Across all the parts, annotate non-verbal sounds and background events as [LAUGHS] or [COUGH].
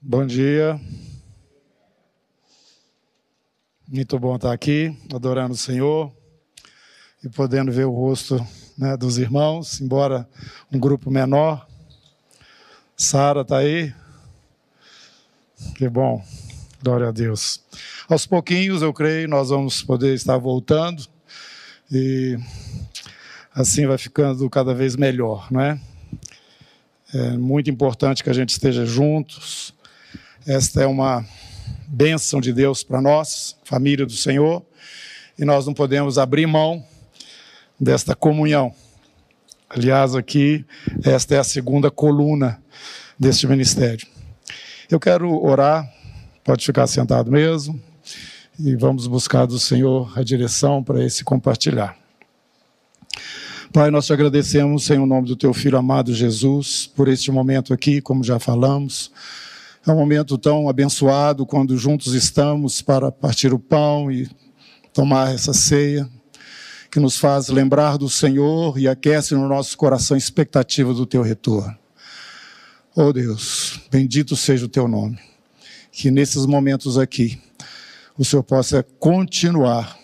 Bom dia. Muito bom estar aqui, adorando o Senhor e podendo ver o rosto né, dos irmãos, embora um grupo menor. Sara está aí. Que bom, glória a Deus. Aos pouquinhos, eu creio, nós vamos poder estar voltando e assim vai ficando cada vez melhor, não é? É muito importante que a gente esteja juntos. Esta é uma bênção de Deus para nós, família do Senhor, e nós não podemos abrir mão desta comunhão. Aliás, aqui, esta é a segunda coluna deste ministério. Eu quero orar, pode ficar sentado mesmo, e vamos buscar do Senhor a direção para esse compartilhar. Pai, nós te agradecemos em o nome do teu filho amado Jesus por este momento aqui, como já falamos. É um momento tão abençoado quando juntos estamos para partir o pão e tomar essa ceia, que nos faz lembrar do Senhor e aquece no nosso coração a expectativa do teu retorno. Oh Deus, bendito seja o teu nome. Que nesses momentos aqui, o Senhor possa continuar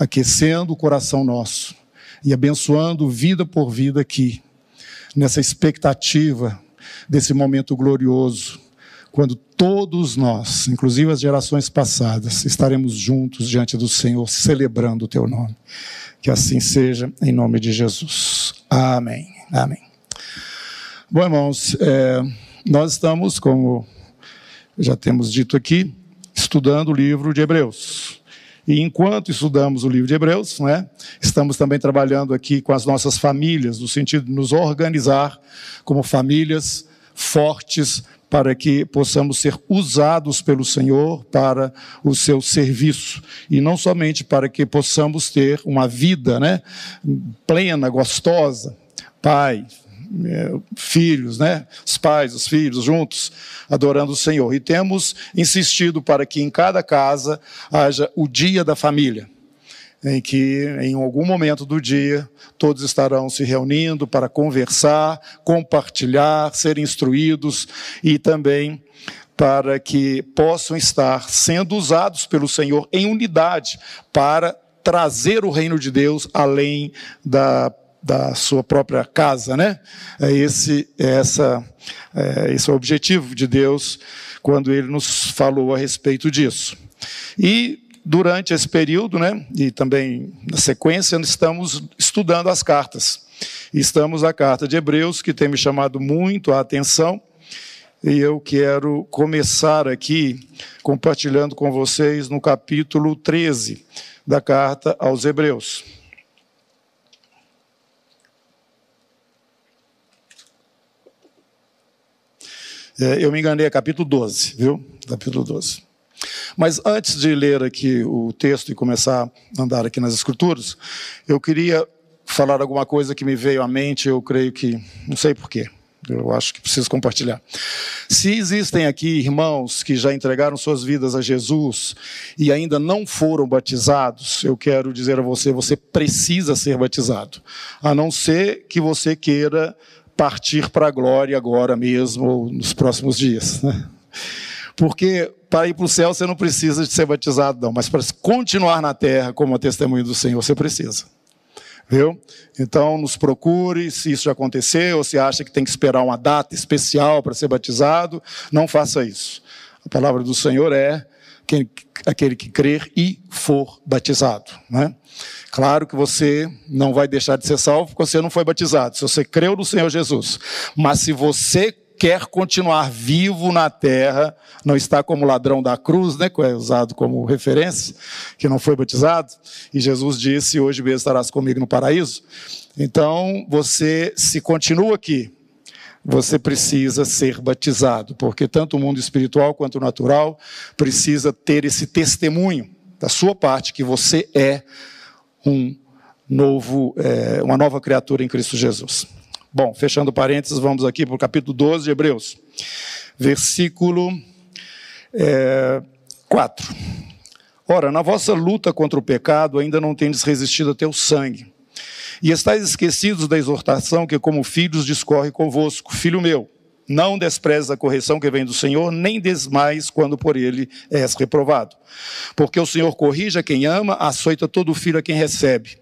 aquecendo o coração nosso e abençoando vida por vida aqui, nessa expectativa desse momento glorioso, quando todos nós, inclusive as gerações passadas, estaremos juntos diante do Senhor, celebrando o teu nome. Que assim seja, em nome de Jesus. Amém. Amém. Bom, irmãos, é, nós estamos, como já temos dito aqui, estudando o livro de Hebreus. E enquanto estudamos o livro de Hebreus, né, estamos também trabalhando aqui com as nossas famílias, no sentido de nos organizar como famílias fortes para que possamos ser usados pelo Senhor para o seu serviço e não somente para que possamos ter uma vida, né, plena, gostosa, pai, é, filhos, né? Os pais, os filhos juntos adorando o Senhor. E temos insistido para que em cada casa haja o dia da família, em que em algum momento do dia todos estarão se reunindo para conversar, compartilhar, ser instruídos e também para que possam estar sendo usados pelo Senhor em unidade para trazer o reino de Deus além da da sua própria casa, né? É esse, é essa, é, esse é o objetivo de Deus quando Ele nos falou a respeito disso. E durante esse período, né? E também na sequência, estamos estudando as cartas. Estamos na carta de Hebreus que tem me chamado muito a atenção. E eu quero começar aqui compartilhando com vocês no capítulo 13 da carta aos Hebreus. É, eu me enganei, é capítulo 12, viu? Capítulo 12. Mas antes de ler aqui o texto e começar a andar aqui nas escrituras, eu queria falar alguma coisa que me veio à mente, eu creio que, não sei porquê, eu acho que preciso compartilhar. Se existem aqui irmãos que já entregaram suas vidas a Jesus e ainda não foram batizados, eu quero dizer a você, você precisa ser batizado, a não ser que você queira partir para a glória agora mesmo, ou nos próximos dias. Né? Porque para ir para o céu você não precisa de ser batizado, não, mas para continuar na terra como a testemunha do Senhor, você precisa. Viu? Então, nos procure se isso já aconteceu, ou se acha que tem que esperar uma data especial para ser batizado, não faça isso. A palavra do Senhor é aquele que crer e for batizado. Né? Claro que você não vai deixar de ser salvo porque você não foi batizado, se você creu no Senhor Jesus. Mas se você quer continuar vivo na terra, não está como ladrão da cruz, né, que é usado como referência, que não foi batizado, e Jesus disse: Hoje mesmo estarás comigo no paraíso. Então, você, se continua aqui, você precisa ser batizado, porque tanto o mundo espiritual quanto o natural precisa ter esse testemunho da sua parte que você é um novo, é, uma nova criatura em Cristo Jesus. Bom, fechando parênteses, vamos aqui para o capítulo 12 de Hebreus, versículo é, 4. Ora, na vossa luta contra o pecado ainda não tendes resistido a teu sangue, e estáis esquecidos da exortação que, como filhos, discorre convosco, filho meu Não desprezes a correção que vem do Senhor, nem desmais quando por ele és reprovado. Porque o Senhor corrige a quem ama, açoita todo filho a quem recebe.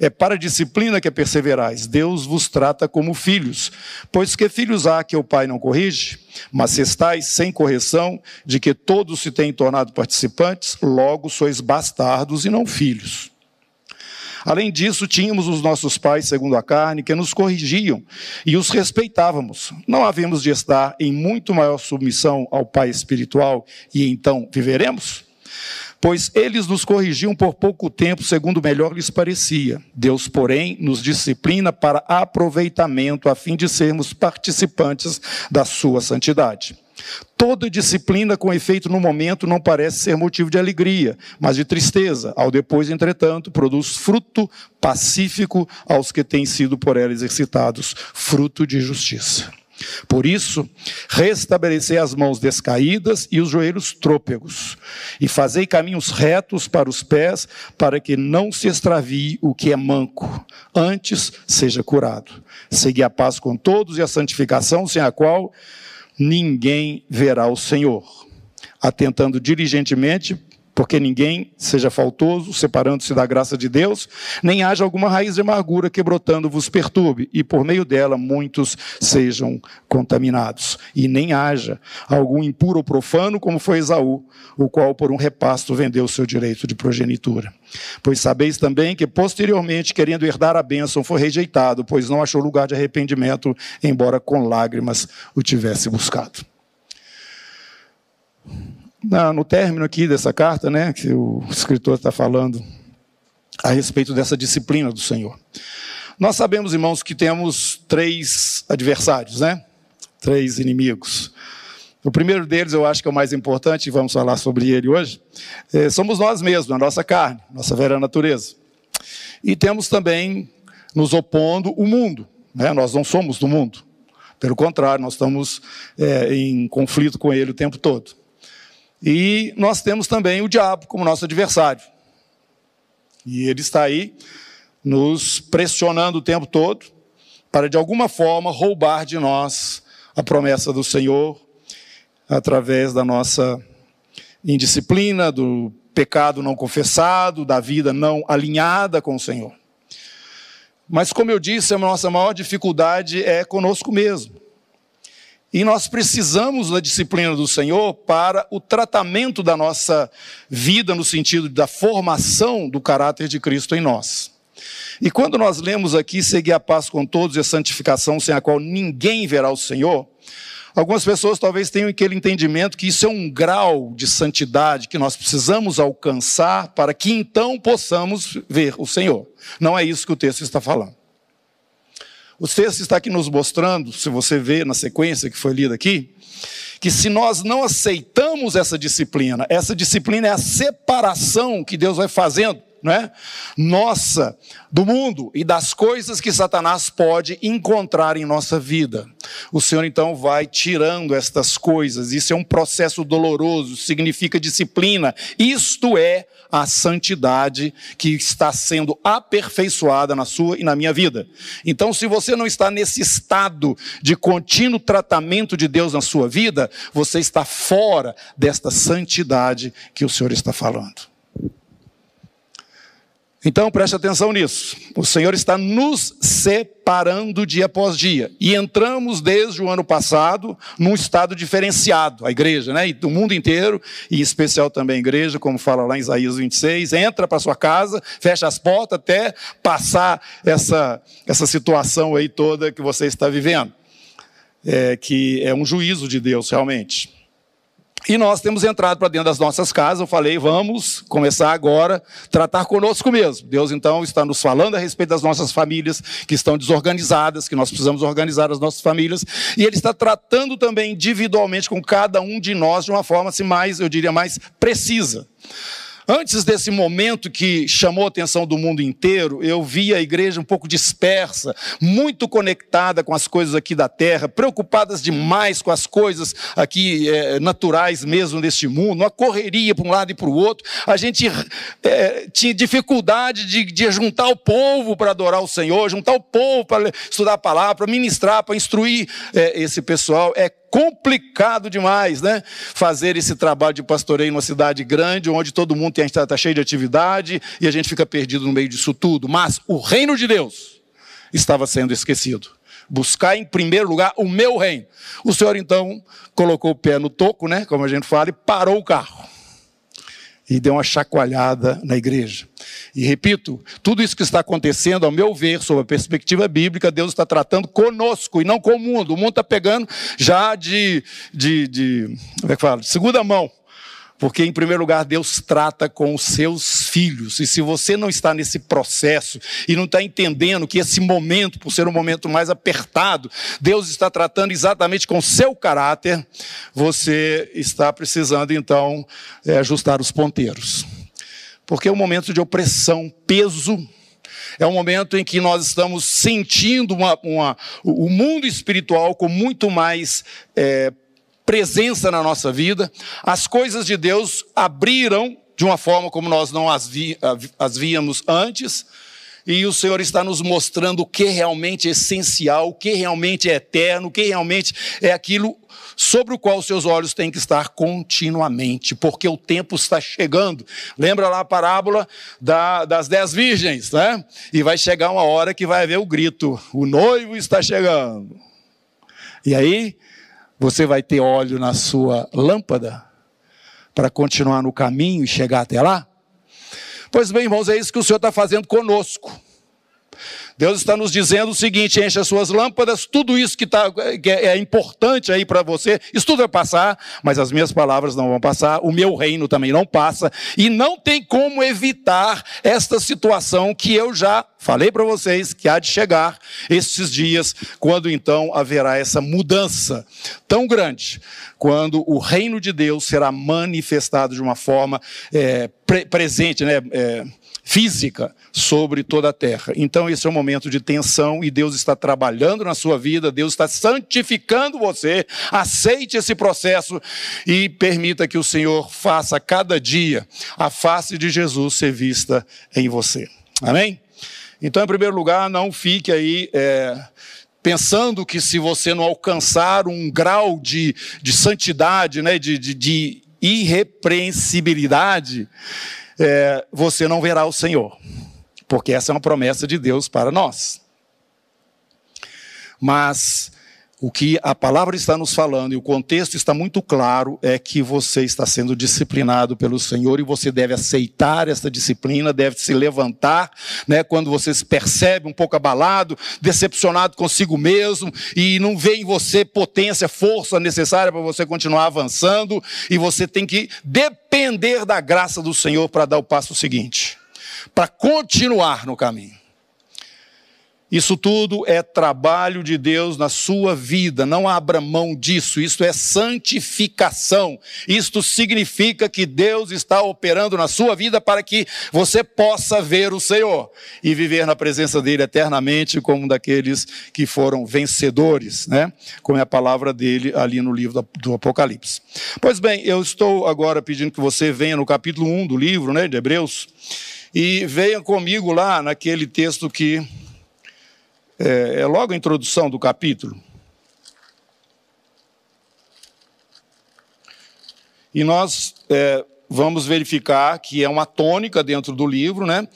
É para a disciplina que perseverais. Deus vos trata como filhos. Pois que filhos há que o pai não corrige? Mas estáis sem correção, de que todos se têm tornado participantes, logo sois bastardos e não filhos. Além disso, tínhamos os nossos pais, segundo a carne, que nos corrigiam e os respeitávamos. Não havíamos de estar em muito maior submissão ao Pai espiritual e então viveremos? Pois eles nos corrigiam por pouco tempo, segundo melhor lhes parecia. Deus, porém, nos disciplina para aproveitamento, a fim de sermos participantes da sua santidade. Toda disciplina com efeito no momento não parece ser motivo de alegria, mas de tristeza. Ao depois, entretanto, produz fruto pacífico aos que têm sido por ela exercitados, fruto de justiça. Por isso, restabelecei as mãos descaídas e os joelhos trôpegos, e fazei caminhos retos para os pés, para que não se extravie o que é manco, antes seja curado. Segui a paz com todos e a santificação, sem a qual ninguém verá o Senhor. Atentando diligentemente porque ninguém seja faltoso, separando-se da graça de Deus, nem haja alguma raiz de amargura que brotando vos perturbe, e por meio dela muitos sejam contaminados. E nem haja algum impuro ou profano, como foi Esaú, o qual por um repasto vendeu o seu direito de progenitura. Pois sabeis também que posteriormente, querendo herdar a bênção, foi rejeitado, pois não achou lugar de arrependimento, embora com lágrimas o tivesse buscado na, no término aqui dessa carta, né, que o escritor está falando a respeito dessa disciplina do Senhor. Nós sabemos, irmãos, que temos três adversários, né? Três inimigos. O primeiro deles, eu acho que é o mais importante, vamos falar sobre ele hoje, é, somos nós mesmos, a nossa carne, nossa vera natureza. E temos também, nos opondo, o mundo. Né? Nós não somos do mundo. Pelo contrário, nós estamos é, em conflito com ele o tempo todo. E nós temos também o diabo como nosso adversário. E ele está aí nos pressionando o tempo todo para, de alguma forma, roubar de nós a promessa do Senhor através da nossa indisciplina, do pecado não confessado, da vida não alinhada com o Senhor. Mas, como eu disse, a nossa maior dificuldade é conosco mesmo. E nós precisamos da disciplina do Senhor para o tratamento da nossa vida, no sentido da formação do caráter de Cristo em nós. E quando nós lemos aqui, seguir a paz com todos e a santificação, sem a qual ninguém verá o Senhor, algumas pessoas talvez tenham aquele entendimento que isso é um grau de santidade que nós precisamos alcançar para que então possamos ver o Senhor. Não é isso que o texto está falando. O texto está aqui nos mostrando, se você vê na sequência que foi lida aqui, que se nós não aceitamos essa disciplina, essa disciplina é a separação que Deus vai fazendo é? nossa, do mundo e das coisas que Satanás pode encontrar em nossa vida. O Senhor então vai tirando estas coisas, isso é um processo doloroso, significa disciplina. Isto é a santidade que está sendo aperfeiçoada na sua e na minha vida. Então, se você não está nesse estado de contínuo tratamento de Deus na sua vida, você está fora desta santidade que o Senhor está falando. Então preste atenção nisso. O Senhor está nos separando dia após dia. E entramos desde o ano passado num estado diferenciado. A igreja, né? E o mundo inteiro, e em especial também a igreja, como fala lá em Isaías 26, entra para sua casa, fecha as portas até passar essa, essa situação aí toda que você está vivendo. É, que é um juízo de Deus, realmente. E nós temos entrado para dentro das nossas casas. Eu falei, vamos começar agora tratar conosco mesmo. Deus então está nos falando a respeito das nossas famílias que estão desorganizadas, que nós precisamos organizar as nossas famílias. E Ele está tratando também individualmente com cada um de nós de uma forma assim, mais, eu diria, mais precisa. Antes desse momento que chamou a atenção do mundo inteiro, eu vi a igreja um pouco dispersa, muito conectada com as coisas aqui da terra, preocupadas demais com as coisas aqui é, naturais mesmo deste mundo, uma correria para um lado e para o outro. A gente é, tinha dificuldade de, de juntar o povo para adorar o Senhor, juntar o povo para estudar a palavra, para ministrar, para instruir é, esse pessoal. É complicado demais, né? Fazer esse trabalho de pastoreio numa cidade grande, onde todo mundo está tá cheio de atividade e a gente fica perdido no meio disso tudo. Mas o reino de Deus estava sendo esquecido. Buscar em primeiro lugar o meu reino. O Senhor então colocou o pé no toco, né? Como a gente fala, e parou o carro e deu uma chacoalhada na igreja. E repito, tudo isso que está acontecendo, ao meu ver, sob a perspectiva bíblica, Deus está tratando conosco e não com o mundo. O mundo está pegando já de, de, de, como é que fala? de segunda mão porque, em primeiro lugar, Deus trata com os seus filhos. E se você não está nesse processo e não está entendendo que esse momento, por ser um momento mais apertado, Deus está tratando exatamente com o seu caráter, você está precisando, então, é, ajustar os ponteiros. Porque é um momento de opressão, peso, é um momento em que nós estamos sentindo uma, uma, o mundo espiritual com muito mais é, presença na nossa vida. As coisas de Deus abriram de uma forma como nós não as, vi, as víamos antes. E o Senhor está nos mostrando o que realmente é essencial, o que realmente é eterno, o que realmente é aquilo sobre o qual seus olhos têm que estar continuamente, porque o tempo está chegando. Lembra lá a parábola da, das dez virgens, né? E vai chegar uma hora que vai haver o grito: o noivo está chegando. E aí, você vai ter óleo na sua lâmpada para continuar no caminho e chegar até lá? Pois bem, irmãos, é isso que o Senhor está fazendo conosco. Deus está nos dizendo o seguinte: enche as suas lâmpadas, tudo isso que, tá, que é importante aí para você, isso tudo vai passar, mas as minhas palavras não vão passar, o meu reino também não passa, e não tem como evitar esta situação que eu já falei para vocês que há de chegar esses dias, quando então haverá essa mudança tão grande, quando o reino de Deus será manifestado de uma forma é, pre presente, né? É, física sobre toda a terra. Então, esse é um momento de tensão e Deus está trabalhando na sua vida, Deus está santificando você. Aceite esse processo e permita que o Senhor faça cada dia a face de Jesus ser vista em você. Amém? Então, em primeiro lugar, não fique aí. É, pensando que se você não alcançar um grau de, de santidade, né, de, de, de irrepreensibilidade, é, você não verá o Senhor, porque essa é uma promessa de Deus para nós. Mas o que a palavra está nos falando e o contexto está muito claro é que você está sendo disciplinado pelo Senhor e você deve aceitar essa disciplina, deve se levantar, né, quando você se percebe um pouco abalado, decepcionado consigo mesmo e não vê em você potência, força necessária para você continuar avançando e você tem que depender da graça do Senhor para dar o passo seguinte, para continuar no caminho. Isso tudo é trabalho de Deus na sua vida, não abra mão disso. Isso é santificação. Isto significa que Deus está operando na sua vida para que você possa ver o Senhor e viver na presença dele eternamente como um daqueles que foram vencedores, né? Como é a palavra dele ali no livro do Apocalipse. Pois bem, eu estou agora pedindo que você venha no capítulo 1 do livro, né, de Hebreus, e venha comigo lá naquele texto que é, é logo a introdução do capítulo. E nós é, vamos verificar que é uma tônica dentro do livro, né?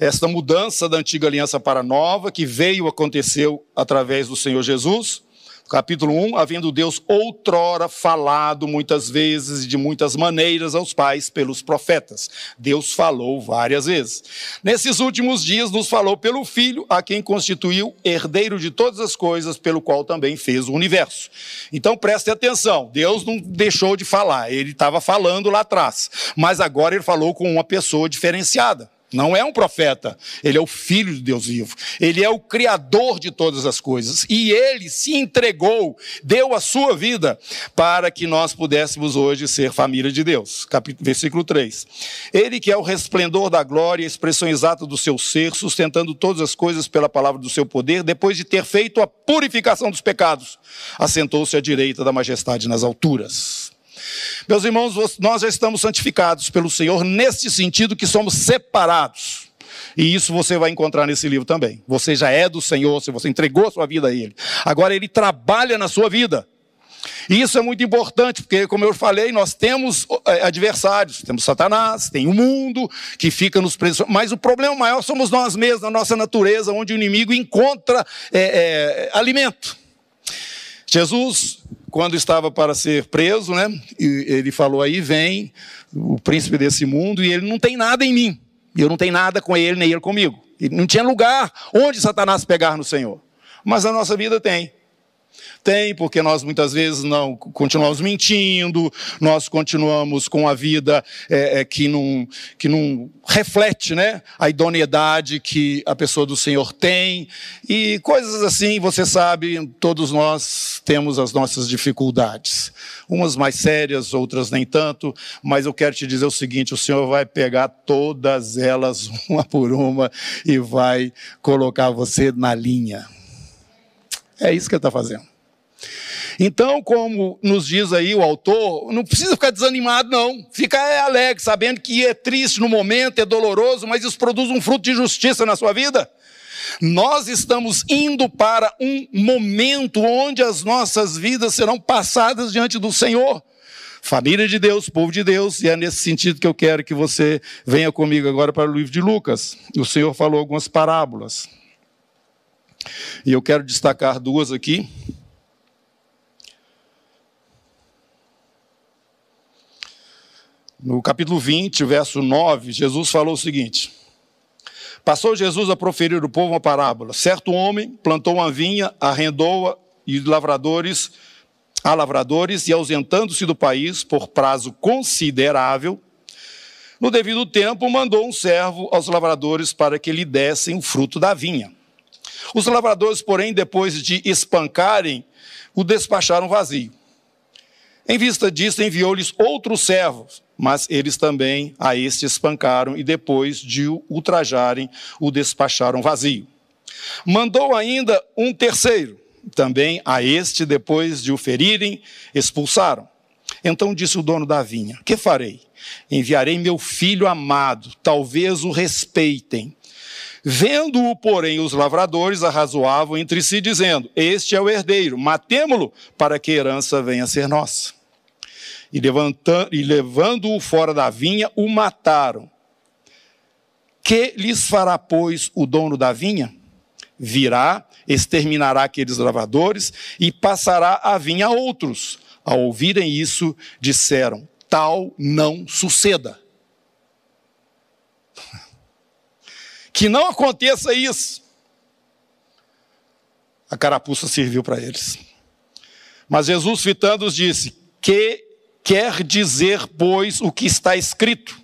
Esta mudança da antiga aliança para a nova, que veio, aconteceu através do Senhor Jesus capítulo 1, havendo Deus outrora falado muitas vezes e de muitas maneiras aos pais pelos profetas. Deus falou várias vezes. Nesses últimos dias nos falou pelo Filho, a quem constituiu herdeiro de todas as coisas, pelo qual também fez o universo. Então preste atenção, Deus não deixou de falar, ele estava falando lá atrás, mas agora ele falou com uma pessoa diferenciada. Não é um profeta, ele é o filho de Deus vivo. Ele é o criador de todas as coisas. E ele se entregou, deu a sua vida para que nós pudéssemos hoje ser família de Deus. Capítulo, versículo 3. Ele que é o resplendor da glória, a expressão exata do seu ser, sustentando todas as coisas pela palavra do seu poder, depois de ter feito a purificação dos pecados, assentou-se à direita da majestade nas alturas. Meus irmãos, nós já estamos santificados pelo Senhor neste sentido que somos separados. E isso você vai encontrar nesse livro também. Você já é do Senhor, se você entregou a sua vida a Ele. Agora Ele trabalha na sua vida. E isso é muito importante, porque, como eu falei, nós temos é, adversários. Temos Satanás, tem o mundo que fica nos presos. Mas o problema maior somos nós mesmos, na nossa natureza, onde o inimigo encontra é, é, alimento. Jesus, quando estava para ser preso, né, ele falou aí: vem o príncipe desse mundo e ele não tem nada em mim. Eu não tenho nada com ele, nem ele comigo. E não tinha lugar onde Satanás pegar no Senhor. Mas a nossa vida tem. Tem, porque nós muitas vezes não continuamos mentindo, nós continuamos com a vida é, é, que, não, que não reflete né, a idoneidade que a pessoa do Senhor tem, e coisas assim, você sabe, todos nós temos as nossas dificuldades. Umas mais sérias, outras nem tanto, mas eu quero te dizer o seguinte: o Senhor vai pegar todas elas, [LAUGHS] uma por uma, e vai colocar você na linha. É isso que ele está fazendo. Então, como nos diz aí o autor, não precisa ficar desanimado, não. Fica alegre, sabendo que é triste no momento, é doloroso, mas isso produz um fruto de justiça na sua vida. Nós estamos indo para um momento onde as nossas vidas serão passadas diante do Senhor. Família de Deus, povo de Deus, e é nesse sentido que eu quero que você venha comigo agora para o livro de Lucas. O Senhor falou algumas parábolas. E eu quero destacar duas aqui. No capítulo 20, verso 9, Jesus falou o seguinte: Passou Jesus a proferir o povo uma parábola. Certo homem plantou uma vinha, arrendou-a e lavradores a lavradores e ausentando-se do país por prazo considerável, no devido tempo mandou um servo aos lavradores para que lhe dessem o fruto da vinha. Os lavradores, porém, depois de espancarem, o despacharam vazio. Em vista disso, enviou-lhes outros servos mas eles também a este espancaram e depois de o ultrajarem, o despacharam vazio. Mandou ainda um terceiro, também a este, depois de o ferirem, expulsaram. Então disse o dono da vinha: Que farei? Enviarei meu filho amado, talvez o respeitem. Vendo-o, porém, os lavradores arrazoavam entre si, dizendo: Este é o herdeiro, matemo-lo para que a herança venha a ser nossa e, e levando-o fora da vinha, o mataram. Que lhes fará, pois, o dono da vinha? Virá, exterminará aqueles lavradores e passará a vinha a outros. Ao ouvirem isso, disseram: Tal não suceda. [LAUGHS] Que não aconteça isso. A carapuça serviu para eles. Mas Jesus, fitando-os, disse: Que quer dizer, pois, o que está escrito.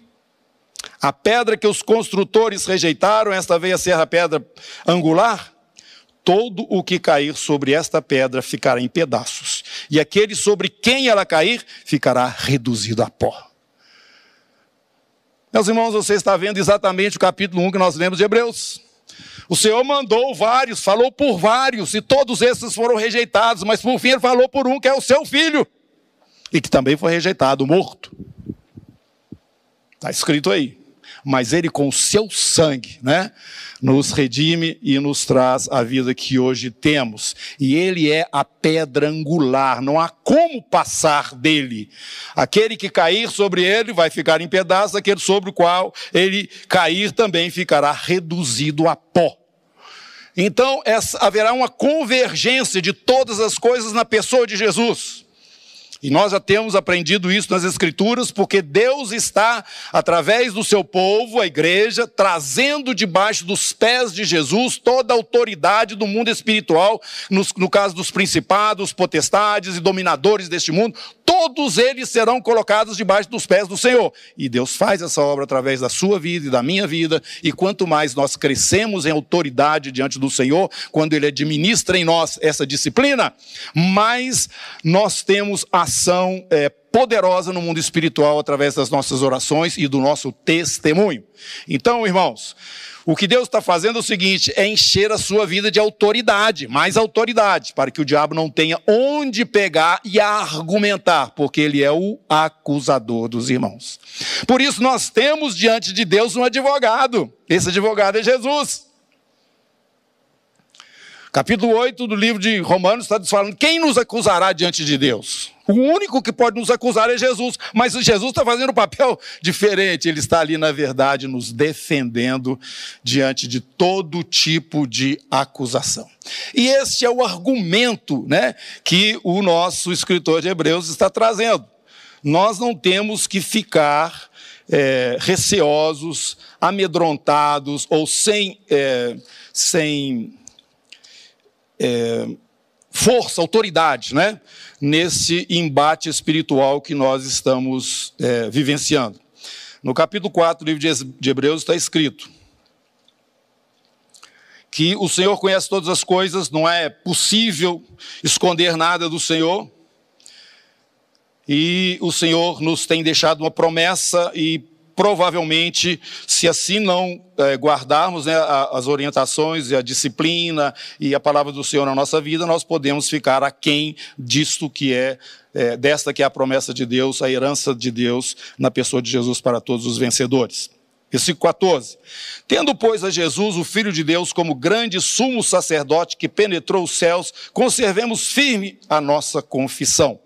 A pedra que os construtores rejeitaram, esta veio a ser a pedra angular. Todo o que cair sobre esta pedra ficará em pedaços, e aquele sobre quem ela cair ficará reduzido a pó. Meus irmãos, você está vendo exatamente o capítulo 1 que nós lemos de Hebreus. O Senhor mandou vários, falou por vários, e todos esses foram rejeitados, mas por fim ele falou por um que é o seu filho e que também foi rejeitado, morto. Está escrito aí. Mas ele, com o seu sangue, né, nos redime e nos traz a vida que hoje temos. E ele é a pedra angular, não há como passar dele. Aquele que cair sobre ele vai ficar em pedaços, aquele sobre o qual ele cair também ficará reduzido a pó. Então, essa, haverá uma convergência de todas as coisas na pessoa de Jesus. E nós já temos aprendido isso nas Escrituras, porque Deus está, através do seu povo, a igreja, trazendo debaixo dos pés de Jesus toda a autoridade do mundo espiritual, no, caso dos principados, potestades e dominadores deste mundo, todos eles serão colocados debaixo dos pés do Senhor. E Deus faz essa obra através da sua vida e da minha vida, e quanto mais nós crescemos em autoridade diante do Senhor, quando Ele administra em nós essa disciplina, mais nós temos ação é, poderosa no mundo espiritual através das nossas orações e do nosso testemunho. Então, irmãos, o que Deus está fazendo é o seguinte: é encher a sua vida de autoridade, mais autoridade, para que o diabo não tenha onde pegar e argumentar, porque ele é o acusador dos irmãos. Por isso, nós temos diante de Deus um advogado. Esse advogado é Jesus. Capítulo 8 do livro de Romanos está falando: quem nos acusará diante de Deus? O único que pode nos acusar é Jesus, mas Jesus está fazendo um papel diferente. Ele está ali, na verdade, nos defendendo diante de todo tipo de acusação. E este é o argumento né, que o nosso escritor de Hebreus está trazendo. Nós não temos que ficar é, receosos, amedrontados ou sem, é, sem é, força, autoridade, né? nesse embate espiritual que nós estamos é, vivenciando. No capítulo 4 do livro de Hebreus está escrito que o Senhor conhece todas as coisas, não é possível esconder nada do Senhor. E o Senhor nos tem deixado uma promessa e provavelmente, se assim não é, guardarmos né, as orientações e a disciplina e a palavra do Senhor na nossa vida, nós podemos ficar aquém disto que é, é, desta que é a promessa de Deus, a herança de Deus na pessoa de Jesus para todos os vencedores. Versículo 14. Tendo, pois, a Jesus, o Filho de Deus, como grande sumo sacerdote que penetrou os céus, conservemos firme a nossa confissão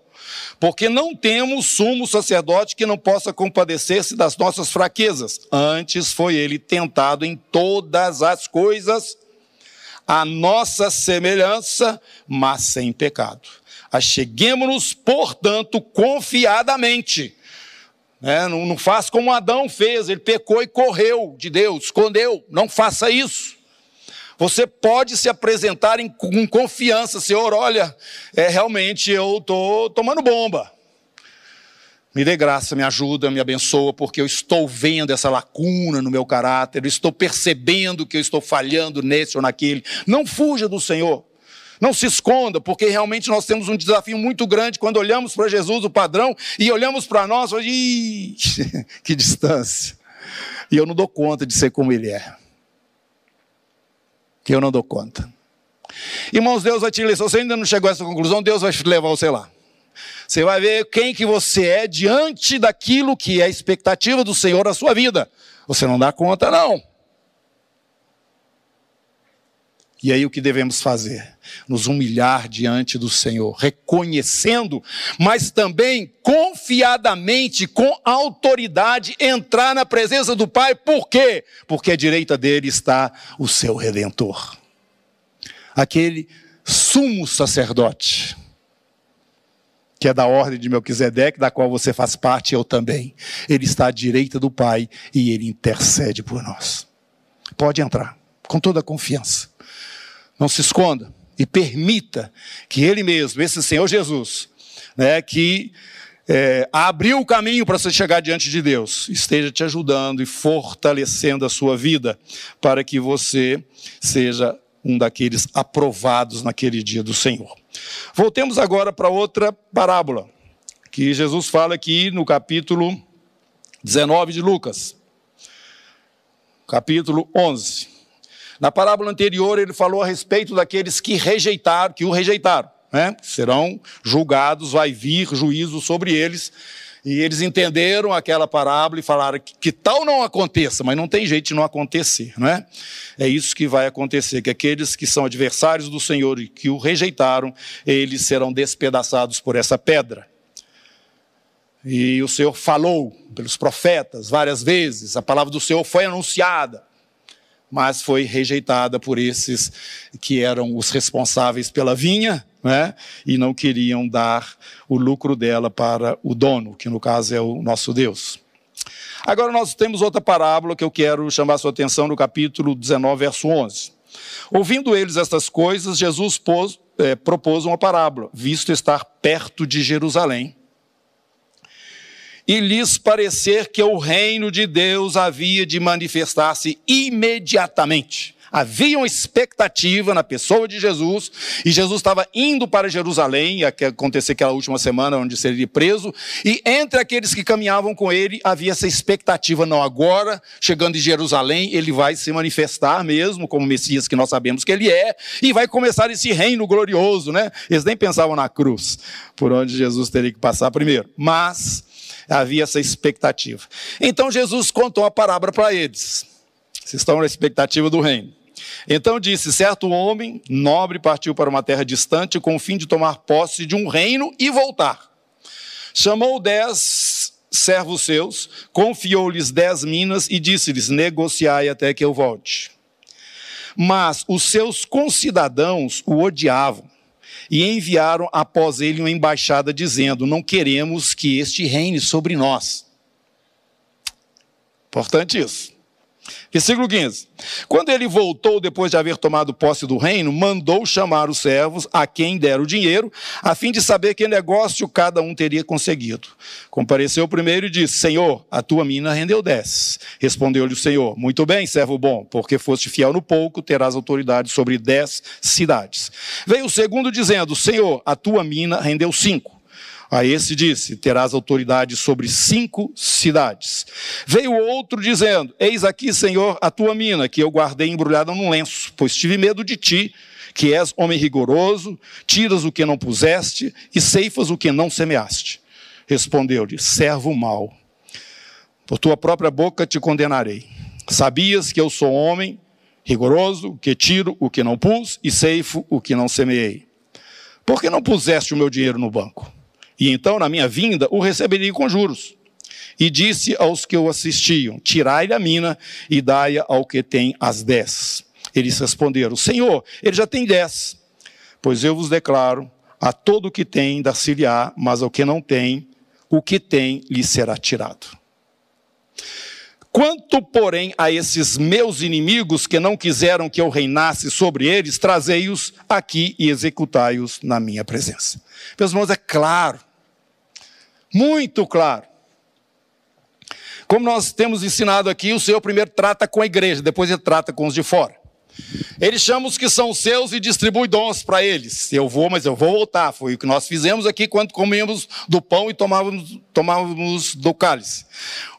porque não temos sumo sacerdote que não possa compadecer-se das nossas fraquezas. Antes foi ele tentado em todas as coisas, a nossa semelhança, mas sem pecado. Acheguemos-nos, portanto, confiadamente. É, não, não faz como Adão fez, ele pecou e correu de Deus, escondeu. Não faça isso. Você pode se apresentar em, com confiança, Senhor, olha, é, realmente eu estou tomando bomba. Me dê graça, me ajuda, me abençoa, porque eu estou vendo essa lacuna no meu caráter, eu estou percebendo que eu estou falhando nesse ou naquele. Não fuja do Senhor. Não se esconda, porque realmente nós temos um desafio muito grande quando olhamos para Jesus, o padrão, e olhamos para nós e [LAUGHS] que distância. E eu não dou conta de ser como ele é que eu não dou conta. Irmãos, Deus vai te levar. Se você ainda não chegou a essa conclusão, Deus vai te levar você lá. Você vai ver quem que você é diante daquilo que é a expectativa do Senhor na sua vida. Você não dá conta, não. E aí o que devemos fazer? Nos humilhar diante do Senhor, reconhecendo, mas também confiadamente, com autoridade, entrar na presença do Pai. Por quê? Porque à direita dele está o seu redentor. Aquele sumo sacerdote, que é da ordem de Melquisedeque, da qual você faz parte, eu também. Ele está à direita do Pai e ele intercede por nós. Pode entrar, com toda a confiança. Não se esconda e permita que Ele mesmo, esse Senhor Jesus, né, que é, abriu o caminho para você chegar diante de Deus, esteja te ajudando e fortalecendo a sua vida para que você seja um daqueles aprovados naquele dia do Senhor. Voltemos agora para outra parábola, que Jesus fala aqui no capítulo 19 de Lucas, capítulo 11. Na parábola anterior, ele falou a respeito daqueles que rejeitaram, que o rejeitaram. Né? Serão julgados, vai vir juízo sobre eles. E eles entenderam aquela parábola e falaram que, que, tal não aconteça, mas não tem jeito de não acontecer, não é? É isso que vai acontecer, que aqueles que são adversários do Senhor e que o rejeitaram, eles serão despedaçados por essa pedra. E o Senhor falou pelos profetas várias vezes, a palavra do Senhor foi anunciada mas foi rejeitada por esses que eram os responsáveis pela vinha, né? e não queriam dar o lucro dela para o dono, que no caso é o nosso Deus. Agora nós temos outra parábola que eu quero chamar sua atenção no capítulo 19, verso 11. Ouvindo eles estas coisas, Jesus pôs, é, propôs uma parábola, visto estar perto de Jerusalém. E lhes parecer que o reino de Deus havia de manifestar-se imediatamente. Havia uma expectativa na pessoa de Jesus, e Jesus estava indo para Jerusalém, ia acontecer aquela última semana onde seria preso, e entre aqueles que caminhavam com ele havia essa expectativa, não agora, chegando em Jerusalém, ele vai se manifestar mesmo como Messias que nós sabemos que ele é, e vai começar esse reino glorioso, né? Eles nem pensavam na cruz, por onde Jesus teria que passar primeiro. Mas havia essa expectativa. Então Jesus contou a parábola para eles. Vocês estão na expectativa do reino. Então disse: certo homem, nobre, partiu para uma terra distante com o fim de tomar posse de um reino e voltar. Chamou dez servos seus, confiou-lhes dez minas e disse-lhes: negociai até que eu volte. Mas os seus concidadãos o odiavam e enviaram após ele uma embaixada dizendo: Não queremos que este reine sobre nós. Importante isso. Versículo 15. Quando ele voltou depois de haver tomado posse do reino, mandou chamar os servos a quem deram o dinheiro, a fim de saber que negócio cada um teria conseguido. Compareceu primeiro e disse: Senhor, a tua mina rendeu dez. Respondeu-lhe o Senhor: Muito bem, servo bom, porque foste fiel no pouco, terás autoridade sobre dez cidades. Veio o segundo dizendo: Senhor, a tua mina rendeu cinco. A esse disse: Terás autoridade sobre cinco cidades. Veio outro dizendo: Eis aqui, Senhor, a tua mina, que eu guardei embrulhada num lenço, pois tive medo de ti, que és homem rigoroso, tiras o que não puseste e ceifas o que não semeaste. Respondeu-lhe: Servo mau, por tua própria boca te condenarei. Sabias que eu sou homem rigoroso, que tiro o que não pus e ceifo o que não semeei. Por que não puseste o meu dinheiro no banco? E então, na minha vinda, o receberia com juros. E disse aos que o assistiam: Tirai-lhe a mina e dai-a ao que tem as dez. Eles responderam: Senhor, ele já tem dez. Pois eu vos declaro: a todo o que tem, dar-se-lhe-á, mas ao que não tem, o que tem lhe será tirado. Quanto, porém, a esses meus inimigos que não quiseram que eu reinasse sobre eles, trazei-os aqui e executai-os na minha presença. Meus irmãos, é claro muito claro. Como nós temos ensinado aqui, o Senhor primeiro trata com a igreja, depois ele trata com os de fora. Ele chama os que são seus e distribui dons para eles. Eu vou, mas eu vou voltar. Foi o que nós fizemos aqui quando comíamos do pão e tomávamos, tomávamos do cálice.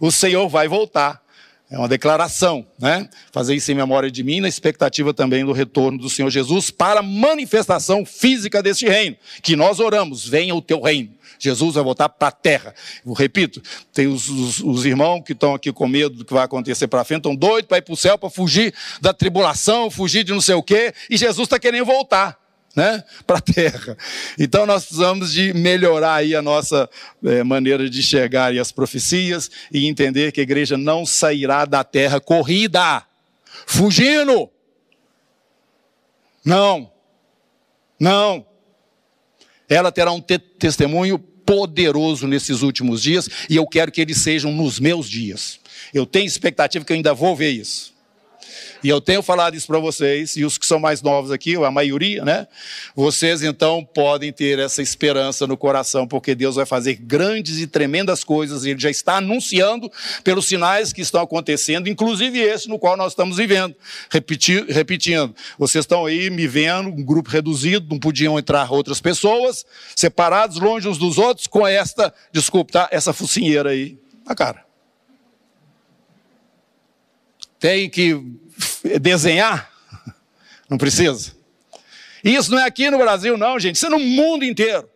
O Senhor vai voltar. É uma declaração, né? Fazer isso em memória de mim, na expectativa também do retorno do Senhor Jesus para a manifestação física deste reino. Que nós oramos, venha o teu reino. Jesus vai voltar para a terra. Eu repito, tem os, os, os irmãos que estão aqui com medo do que vai acontecer para frente, estão doidos para ir para o céu, para fugir da tribulação, fugir de não sei o quê, e Jesus está querendo voltar. Né, para a terra. Então nós precisamos de melhorar aí a nossa é, maneira de enxergar as profecias e entender que a igreja não sairá da terra corrida, fugindo. Não, não. Ela terá um te testemunho poderoso nesses últimos dias e eu quero que eles sejam nos meus dias. Eu tenho expectativa que eu ainda vou ver isso. E eu tenho falado isso para vocês, e os que são mais novos aqui, a maioria, né? Vocês então podem ter essa esperança no coração, porque Deus vai fazer grandes e tremendas coisas, e Ele já está anunciando pelos sinais que estão acontecendo, inclusive esse no qual nós estamos vivendo. Repeti, repetindo, vocês estão aí me vendo, um grupo reduzido, não podiam entrar outras pessoas, separados, longe uns dos outros, com esta, desculpa, tá? Essa focinheira aí na cara. Tem que desenhar? Não precisa. Isso não é aqui no Brasil, não, gente. Isso é no mundo inteiro.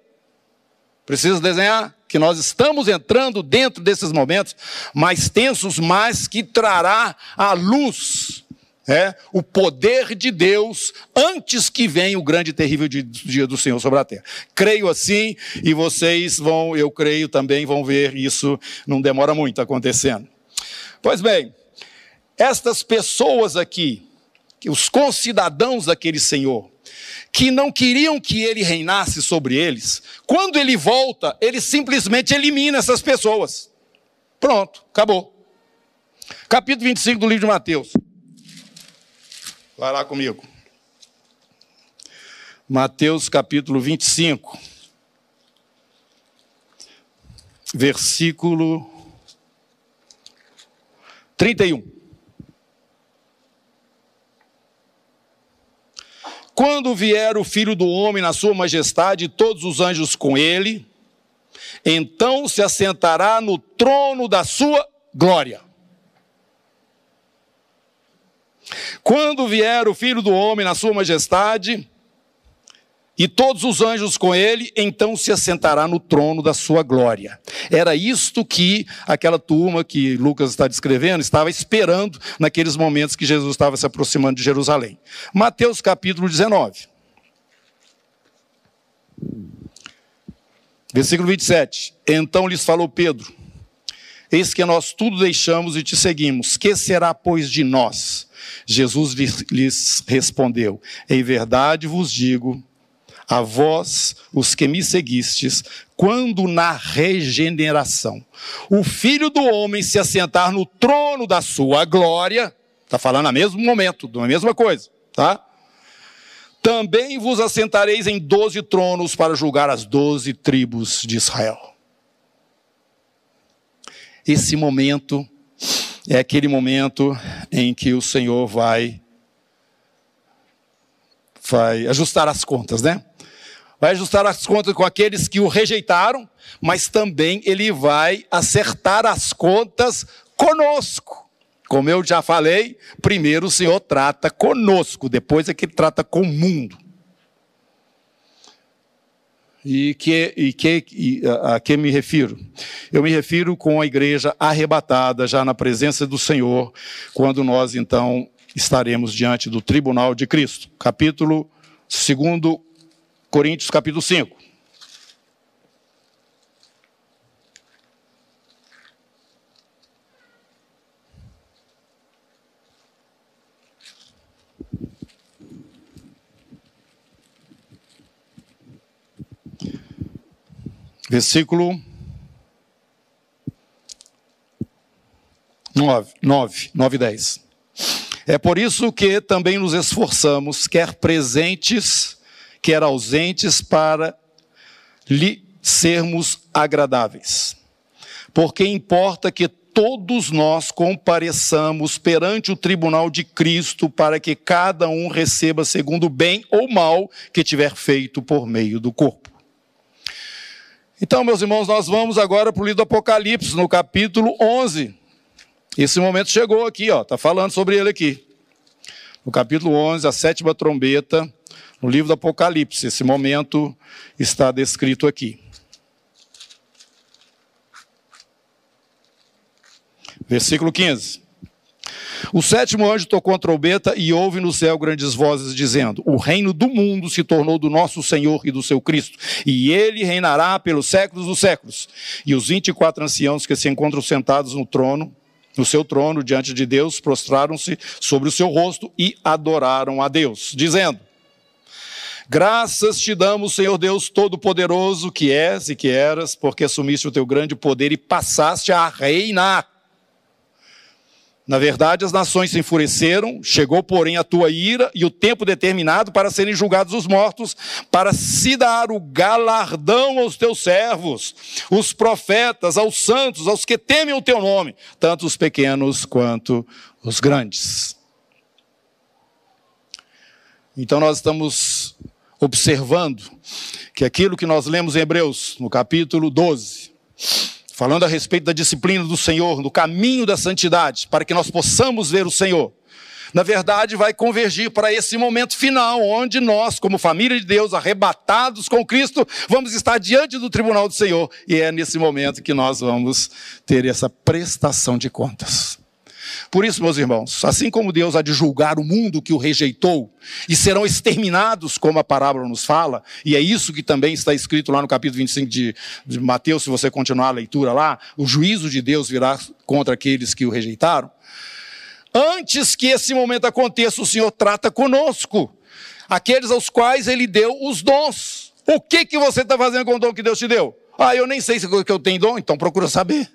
Precisa desenhar que nós estamos entrando dentro desses momentos mais tensos, mas que trará à luz é, o poder de Deus antes que venha o grande e terrível dia do Senhor sobre a terra. Creio assim e vocês vão, eu creio também, vão ver isso, não demora muito acontecendo. Pois bem, estas pessoas aqui, os concidadãos daquele Senhor, que não queriam que ele reinasse sobre eles, quando ele volta, ele simplesmente elimina essas pessoas. Pronto, acabou. Capítulo 25 do livro de Mateus. Vai lá comigo. Mateus capítulo 25. versículo 31. Quando vier o filho do homem na sua majestade e todos os anjos com ele, então se assentará no trono da sua glória. Quando vier o filho do homem na sua majestade, e todos os anjos com ele, então se assentará no trono da sua glória. Era isto que aquela turma que Lucas está descrevendo estava esperando naqueles momentos que Jesus estava se aproximando de Jerusalém. Mateus capítulo 19. Versículo 27. Então lhes falou Pedro: Eis que nós tudo deixamos e te seguimos. Que será, pois, de nós? Jesus lhes respondeu: Em verdade vos digo a vós, os que me seguistes, quando na regeneração o Filho do Homem se assentar no trono da sua glória, está falando no mesmo momento, da mesma coisa, tá? Também vos assentareis em doze tronos para julgar as doze tribos de Israel. Esse momento é aquele momento em que o Senhor vai vai ajustar as contas, né? Vai ajustar as contas com aqueles que o rejeitaram, mas também ele vai acertar as contas conosco. Como eu já falei, primeiro o Senhor trata conosco, depois é que ele trata com o mundo. E, que, e, que, e a, a que me refiro? Eu me refiro com a igreja arrebatada já na presença do Senhor, quando nós então estaremos diante do tribunal de Cristo. Capítulo 2 Coríntios capítulo 5. Versículo 9, 9, 9 e 10. É por isso que também nos esforçamos, quer presentes, quer ausentes, para lhe sermos agradáveis. Porque importa que todos nós compareçamos perante o tribunal de Cristo para que cada um receba segundo o bem ou mal que tiver feito por meio do corpo. Então, meus irmãos, nós vamos agora para o livro do Apocalipse, no capítulo 11. Esse momento chegou aqui, ó, está falando sobre ele aqui. No capítulo 11, a sétima trombeta, no livro do Apocalipse. Esse momento está descrito aqui. Versículo 15. O sétimo anjo tocou a trombeta e houve no céu grandes vozes dizendo: O reino do mundo se tornou do nosso Senhor e do seu Cristo, e ele reinará pelos séculos dos séculos. E os vinte e quatro anciãos que se encontram sentados no trono, no seu trono diante de Deus, prostraram-se sobre o seu rosto e adoraram a Deus, dizendo: Graças te damos, Senhor Deus Todo-Poderoso, que és e que eras, porque assumiste o teu grande poder e passaste a reinar. Na verdade, as nações se enfureceram, chegou, porém, a tua ira e o tempo determinado para serem julgados os mortos, para se dar o galardão aos teus servos, os profetas, aos santos, aos que temem o teu nome, tanto os pequenos quanto os grandes. Então, nós estamos observando que aquilo que nós lemos em Hebreus, no capítulo 12, falando a respeito da disciplina do Senhor, do caminho da santidade, para que nós possamos ver o Senhor, na verdade vai convergir para esse momento final, onde nós, como família de Deus, arrebatados com Cristo, vamos estar diante do tribunal do Senhor, e é nesse momento que nós vamos ter essa prestação de contas. Por isso, meus irmãos, assim como Deus há de julgar o mundo que o rejeitou, e serão exterminados, como a parábola nos fala, e é isso que também está escrito lá no capítulo 25 de, de Mateus, se você continuar a leitura lá, o juízo de Deus virá contra aqueles que o rejeitaram. Antes que esse momento aconteça, o Senhor trata conosco, aqueles aos quais Ele deu os dons. O que, que você está fazendo com o dom que Deus te deu? Ah, eu nem sei se eu tenho dom, então procura saber.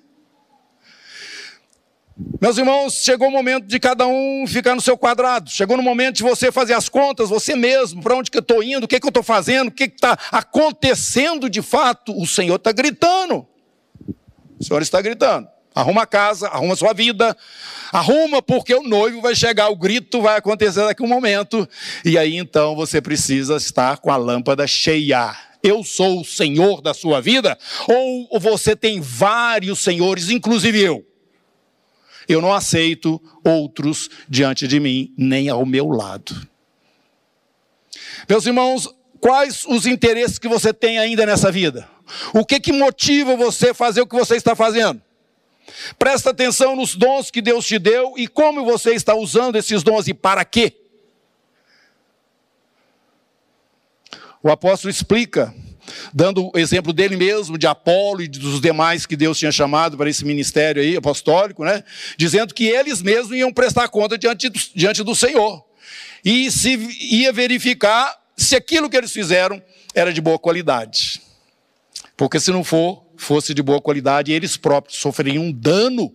Meus irmãos, chegou o momento de cada um ficar no seu quadrado. Chegou no momento de você fazer as contas, você mesmo, para onde que eu estou indo, o que, que eu estou fazendo, o que está acontecendo de fato. O Senhor está gritando. O Senhor está gritando. Arruma a casa, arruma a sua vida, arruma porque o noivo vai chegar, o grito vai acontecer daqui a um momento, e aí então você precisa estar com a lâmpada cheia. Eu sou o Senhor da sua vida? Ou você tem vários senhores, inclusive eu? Eu não aceito outros diante de mim, nem ao meu lado. Meus irmãos, quais os interesses que você tem ainda nessa vida? O que que motiva você a fazer o que você está fazendo? Presta atenção nos dons que Deus te deu e como você está usando esses dons e para quê. O apóstolo explica, dando o exemplo dele mesmo, de Apolo e dos demais que Deus tinha chamado para esse ministério aí, apostólico, né? Dizendo que eles mesmos iam prestar conta diante do, diante do Senhor. E se ia verificar se aquilo que eles fizeram era de boa qualidade. Porque se não for, fosse de boa qualidade, eles próprios sofreriam um dano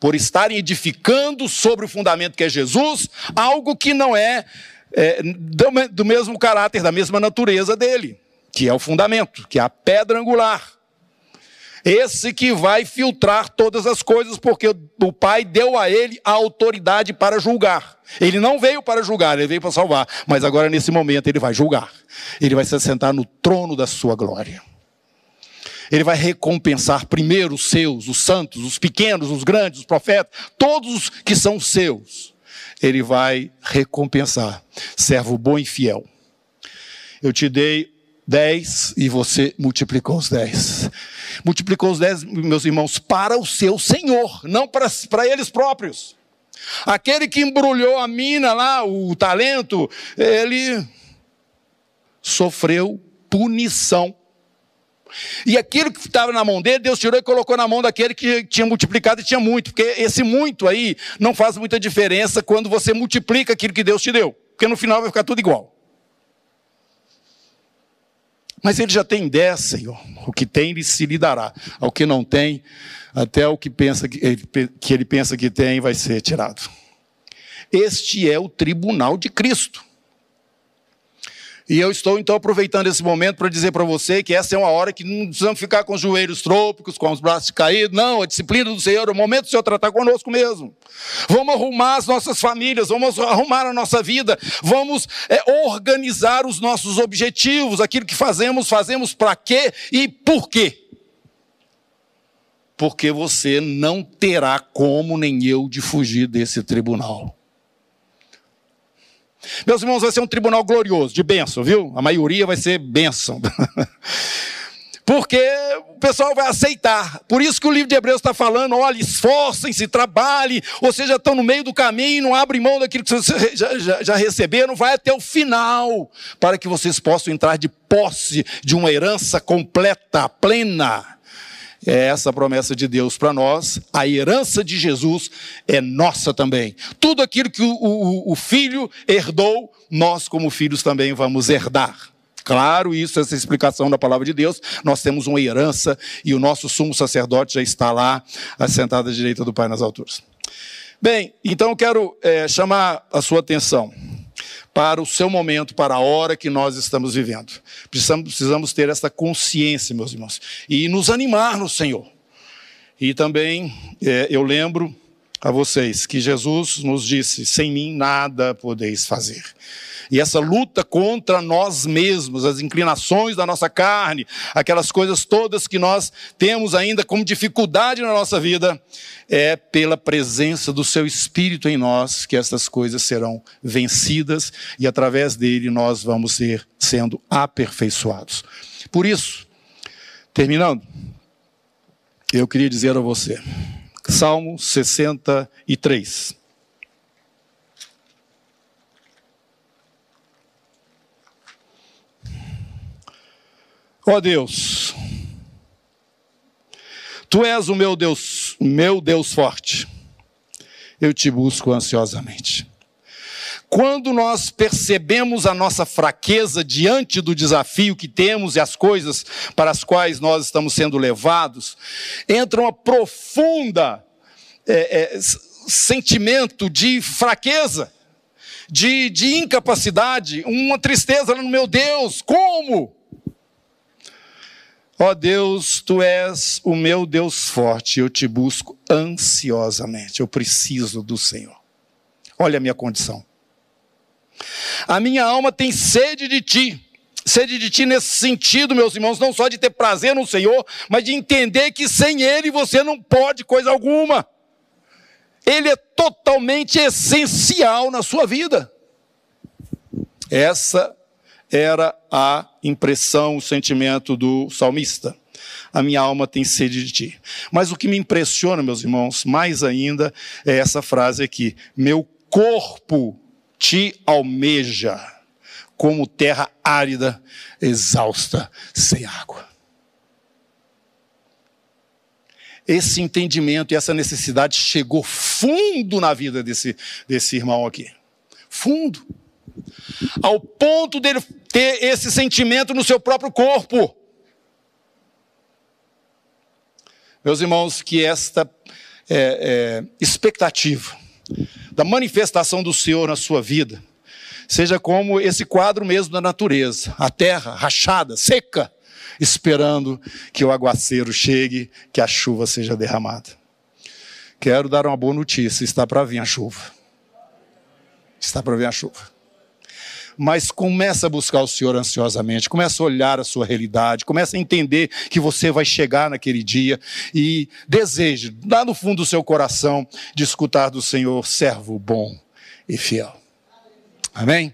por estarem edificando sobre o fundamento que é Jesus, algo que não é, é do, do mesmo caráter, da mesma natureza dele, que é o fundamento, que é a pedra angular. Esse que vai filtrar todas as coisas, porque o Pai deu a ele a autoridade para julgar. Ele não veio para julgar, ele veio para salvar. Mas agora, nesse momento, ele vai julgar. Ele vai se assentar no trono da sua glória. Ele vai recompensar primeiro os seus, os santos, os pequenos, os grandes, os profetas, todos os que são seus. Ele vai recompensar. Servo bom e fiel. Eu te dei dez e você multiplicou os dez. Multiplicou os dez, meus irmãos, para o seu Senhor, não para, para eles próprios. Aquele que embrulhou a mina lá, o talento, ele sofreu punição e aquilo que estava na mão dele, Deus tirou e colocou na mão daquele que tinha multiplicado e tinha muito. Porque esse muito aí não faz muita diferença quando você multiplica aquilo que Deus te deu. Porque no final vai ficar tudo igual. Mas ele já tem dez, Senhor. O que tem, ele se lhe dará. Ao que não tem, até o que, pensa que, ele, que ele pensa que tem vai ser tirado. Este é o tribunal de Cristo. E eu estou então aproveitando esse momento para dizer para você que essa é uma hora que não precisamos ficar com os joelhos trópicos, com os braços caídos. Não, a disciplina do Senhor é o momento do Senhor tratar conosco mesmo. Vamos arrumar as nossas famílias, vamos arrumar a nossa vida, vamos é, organizar os nossos objetivos, aquilo que fazemos, fazemos para quê e por quê. Porque você não terá como nem eu de fugir desse tribunal. Meus irmãos, vai ser um tribunal glorioso, de bênção, viu? A maioria vai ser bênção. [LAUGHS] Porque o pessoal vai aceitar. Por isso que o livro de Hebreus está falando: olha, esforcem-se, trabalhem, ou seja, estão no meio do caminho, não abrem mão daquilo que vocês já, já, já receberam, vai até o final, para que vocês possam entrar de posse de uma herança completa, plena. É essa a promessa de Deus para nós. A herança de Jesus é nossa também. Tudo aquilo que o, o, o filho herdou, nós, como filhos, também vamos herdar. Claro, isso, essa explicação da palavra de Deus. Nós temos uma herança e o nosso sumo sacerdote já está lá, assentado à direita do Pai nas alturas. Bem, então eu quero é, chamar a sua atenção para o seu momento, para a hora que nós estamos vivendo. Precisamos, precisamos ter essa consciência, meus irmãos, e nos animar no Senhor. E também é, eu lembro a vocês que Jesus nos disse: sem mim nada podeis fazer. E essa luta contra nós mesmos, as inclinações da nossa carne, aquelas coisas todas que nós temos ainda como dificuldade na nossa vida, é pela presença do seu Espírito em nós que essas coisas serão vencidas e através dele nós vamos ser sendo aperfeiçoados. Por isso, terminando, eu queria dizer a você, Salmo 63. Ó oh Deus, Tu és o meu Deus, meu Deus forte. Eu te busco ansiosamente. Quando nós percebemos a nossa fraqueza diante do desafio que temos e as coisas para as quais nós estamos sendo levados, entra uma profunda é, é, sentimento de fraqueza, de, de incapacidade, uma tristeza no meu Deus, como? Ó oh Deus, tu és o meu Deus forte, eu te busco ansiosamente, eu preciso do Senhor. Olha a minha condição. A minha alma tem sede de ti. Sede de ti nesse sentido, meus irmãos, não só de ter prazer no Senhor, mas de entender que sem Ele você não pode coisa alguma. Ele é totalmente essencial na sua vida. Essa era a impressão, o sentimento do salmista. A minha alma tem sede de ti. Mas o que me impressiona, meus irmãos, mais ainda, é essa frase aqui: meu corpo te almeja, como terra árida, exausta, sem água. Esse entendimento e essa necessidade chegou fundo na vida desse, desse irmão aqui. Fundo ao ponto dele ter esse sentimento no seu próprio corpo. Meus irmãos, que esta é, é, expectativa da manifestação do Senhor na sua vida seja como esse quadro mesmo da natureza, a terra rachada, seca, esperando que o aguaceiro chegue, que a chuva seja derramada. Quero dar uma boa notícia: está para vir a chuva. Está para vir a chuva mas começa a buscar o Senhor ansiosamente, começa a olhar a sua realidade, começa a entender que você vai chegar naquele dia e deseje, lá no fundo do seu coração, de escutar do Senhor, servo bom e fiel. Amém?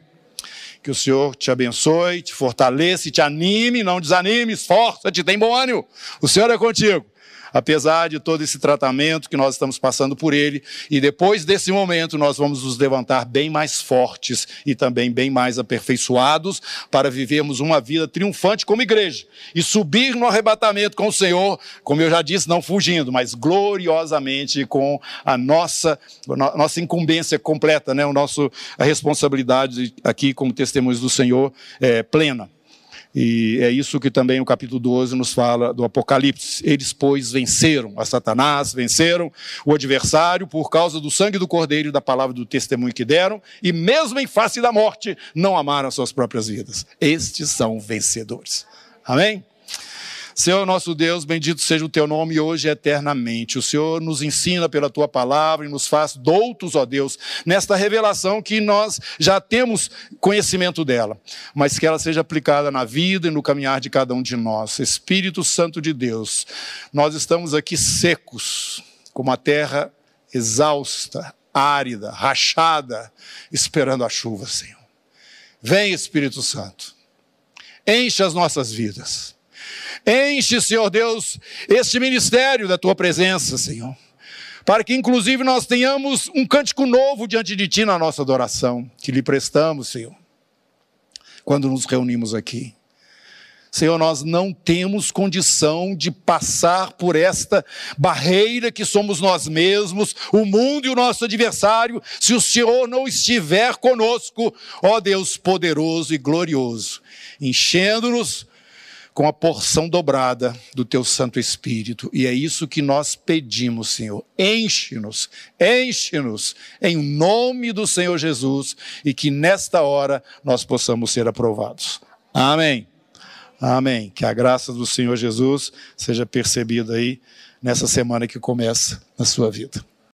Que o Senhor te abençoe, te fortaleça, te anime, não desanime, esforça-te, tem bom ânimo. O Senhor é contigo apesar de todo esse tratamento que nós estamos passando por ele. E depois desse momento, nós vamos nos levantar bem mais fortes e também bem mais aperfeiçoados para vivermos uma vida triunfante como igreja e subir no arrebatamento com o Senhor, como eu já disse, não fugindo, mas gloriosamente com a nossa, a nossa incumbência completa, né? o nosso, a responsabilidade aqui como testemunhos do Senhor é, plena. E é isso que também o capítulo 12 nos fala do Apocalipse. Eles, pois, venceram a Satanás, venceram o adversário por causa do sangue do Cordeiro e da palavra do testemunho que deram, e mesmo em face da morte, não amaram as suas próprias vidas. Estes são vencedores. Amém? Senhor nosso Deus, bendito seja o teu nome hoje e eternamente. O Senhor nos ensina pela tua palavra e nos faz doutos, ó Deus, nesta revelação que nós já temos conhecimento dela, mas que ela seja aplicada na vida e no caminhar de cada um de nós. Espírito Santo de Deus, nós estamos aqui secos, como a terra exausta, árida, rachada, esperando a chuva, Senhor. Vem, Espírito Santo, enche as nossas vidas Enche, Senhor Deus, este ministério da tua presença, Senhor. Para que, inclusive, nós tenhamos um cântico novo diante de Ti na nossa adoração, que lhe prestamos, Senhor, quando nos reunimos aqui. Senhor, nós não temos condição de passar por esta barreira que somos nós mesmos, o mundo e o nosso adversário, se o Senhor não estiver conosco, ó Deus poderoso e glorioso, enchendo-nos com a porção dobrada do teu Santo Espírito. E é isso que nós pedimos, Senhor. Enche-nos, enche-nos em nome do Senhor Jesus e que nesta hora nós possamos ser aprovados. Amém. Amém. Que a graça do Senhor Jesus seja percebida aí nessa semana que começa na sua vida.